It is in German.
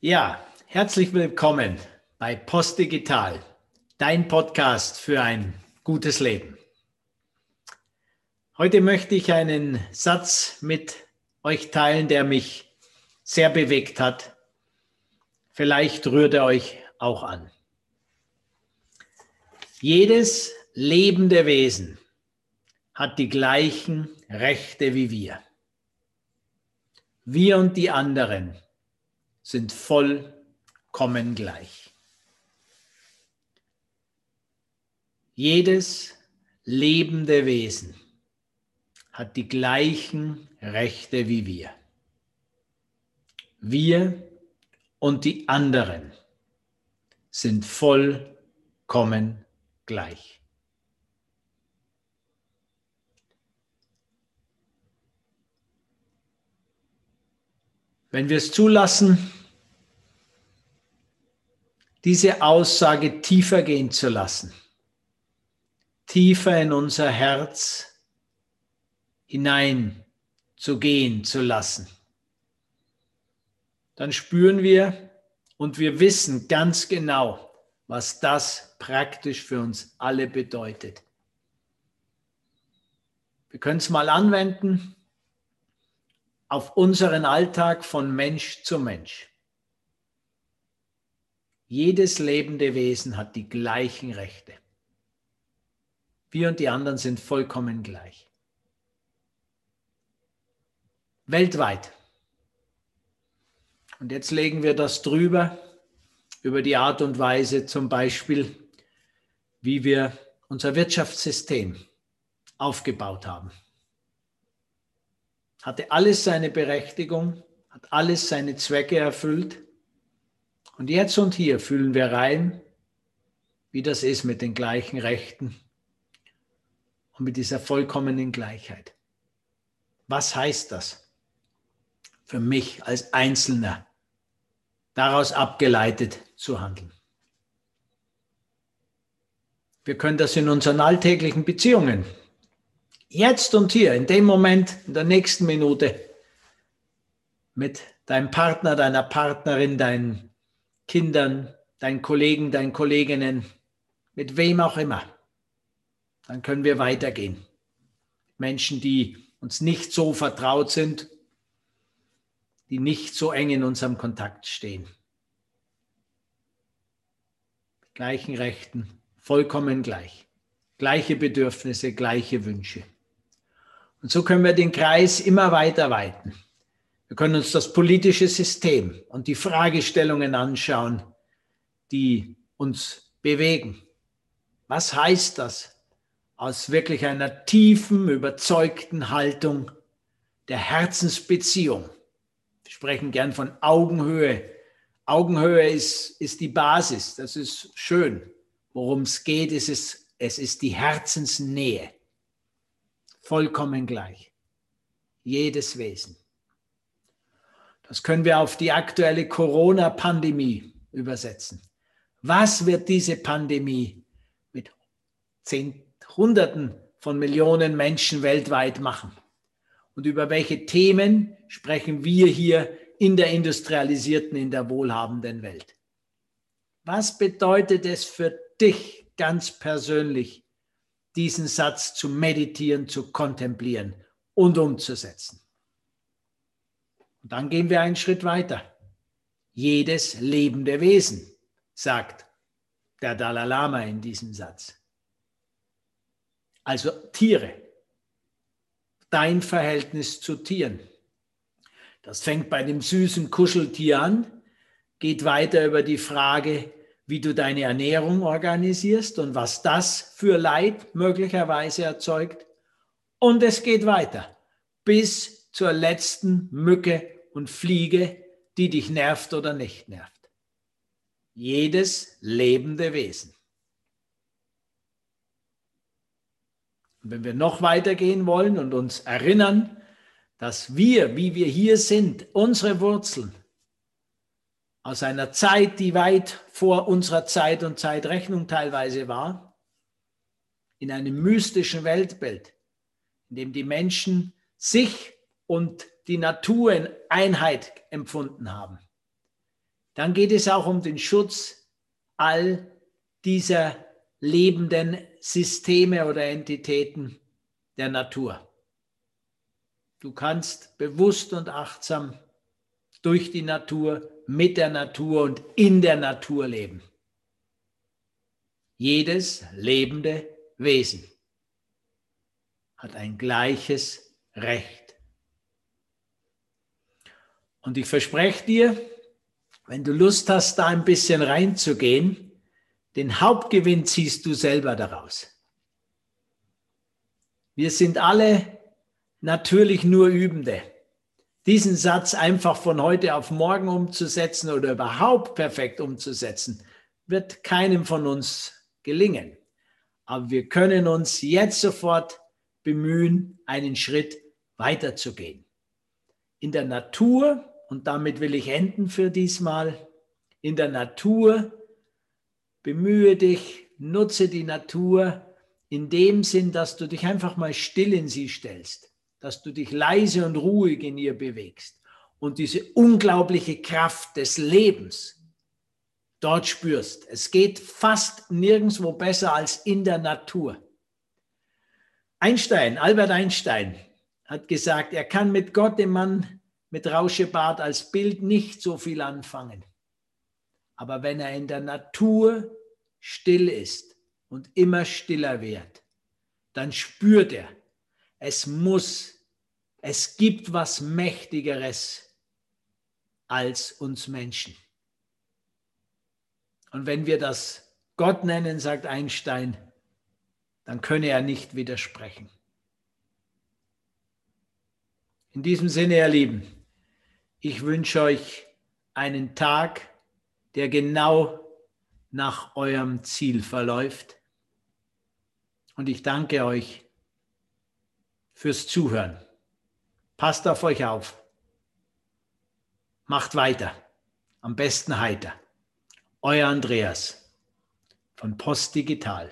Ja, herzlich willkommen bei Postdigital, dein Podcast für ein gutes Leben. Heute möchte ich einen Satz mit euch teilen, der mich sehr bewegt hat. Vielleicht rührt er euch auch an. Jedes lebende Wesen hat die gleichen Rechte wie wir. Wir und die anderen sind vollkommen gleich. Jedes lebende Wesen hat die gleichen Rechte wie wir. Wir und die anderen sind vollkommen gleich. Wenn wir es zulassen, diese Aussage tiefer gehen zu lassen, tiefer in unser Herz hinein zu gehen zu lassen, dann spüren wir und wir wissen ganz genau, was das praktisch für uns alle bedeutet. Wir können es mal anwenden auf unseren Alltag von Mensch zu Mensch. Jedes lebende Wesen hat die gleichen Rechte. Wir und die anderen sind vollkommen gleich. Weltweit. Und jetzt legen wir das drüber, über die Art und Weise zum Beispiel, wie wir unser Wirtschaftssystem aufgebaut haben. Hatte alles seine Berechtigung, hat alles seine Zwecke erfüllt und jetzt und hier fühlen wir rein, wie das ist mit den gleichen Rechten und mit dieser vollkommenen Gleichheit. Was heißt das für mich als Einzelner, daraus abgeleitet zu handeln? Wir können das in unseren alltäglichen Beziehungen, jetzt und hier, in dem Moment, in der nächsten Minute, mit deinem Partner, deiner Partnerin, deinen Kindern, deinen Kollegen, deinen Kolleginnen, mit wem auch immer. Dann können wir weitergehen. Menschen, die uns nicht so vertraut sind, die nicht so eng in unserem Kontakt stehen. Gleichen Rechten, vollkommen gleich. Gleiche Bedürfnisse, gleiche Wünsche. Und so können wir den Kreis immer weiter weiten. Wir können uns das politische System und die Fragestellungen anschauen, die uns bewegen. Was heißt das aus wirklich einer tiefen, überzeugten Haltung der Herzensbeziehung? Wir sprechen gern von Augenhöhe. Augenhöhe ist, ist die Basis, das ist schön. Worum es geht, ist es, es ist die Herzensnähe. Vollkommen gleich. Jedes Wesen. Das können wir auf die aktuelle Corona-Pandemie übersetzen. Was wird diese Pandemie mit zehn, Hunderten von Millionen Menschen weltweit machen? Und über welche Themen sprechen wir hier in der industrialisierten, in der wohlhabenden Welt? Was bedeutet es für dich ganz persönlich, diesen Satz zu meditieren, zu kontemplieren und umzusetzen? Und dann gehen wir einen Schritt weiter. Jedes lebende Wesen, sagt der Dalai Lama in diesem Satz. Also Tiere, dein Verhältnis zu Tieren. Das fängt bei dem süßen Kuscheltier an, geht weiter über die Frage, wie du deine Ernährung organisierst und was das für Leid möglicherweise erzeugt. Und es geht weiter bis zur letzten Mücke und Fliege, die dich nervt oder nicht nervt. Jedes lebende Wesen. Und wenn wir noch weitergehen wollen und uns erinnern, dass wir, wie wir hier sind, unsere Wurzeln aus einer Zeit, die weit vor unserer Zeit und Zeitrechnung teilweise war, in einem mystischen Weltbild, in dem die Menschen sich und die Natur in Einheit empfunden haben. dann geht es auch um den Schutz all dieser lebenden Systeme oder Entitäten der Natur. Du kannst bewusst und achtsam durch die Natur, mit der Natur und in der Natur leben. Jedes lebende Wesen hat ein gleiches Recht. Und ich verspreche dir, wenn du Lust hast, da ein bisschen reinzugehen, den Hauptgewinn ziehst du selber daraus. Wir sind alle natürlich nur Übende. Diesen Satz einfach von heute auf morgen umzusetzen oder überhaupt perfekt umzusetzen, wird keinem von uns gelingen. Aber wir können uns jetzt sofort bemühen, einen Schritt weiterzugehen. In der Natur, und damit will ich enden für diesmal, in der Natur bemühe dich, nutze die Natur in dem Sinn, dass du dich einfach mal still in sie stellst, dass du dich leise und ruhig in ihr bewegst und diese unglaubliche Kraft des Lebens dort spürst. Es geht fast nirgendwo besser als in der Natur. Einstein, Albert Einstein, hat gesagt, er kann mit Gott, dem Mann mit Rauschebart als Bild nicht so viel anfangen. Aber wenn er in der Natur still ist und immer stiller wird, dann spürt er, es muss, es gibt was Mächtigeres als uns Menschen. Und wenn wir das Gott nennen, sagt Einstein, dann könne er nicht widersprechen. In diesem Sinne, ihr Lieben, ich wünsche euch einen Tag, der genau nach eurem Ziel verläuft. Und ich danke euch fürs Zuhören. Passt auf euch auf. Macht weiter. Am besten heiter. Euer Andreas von Post Digital.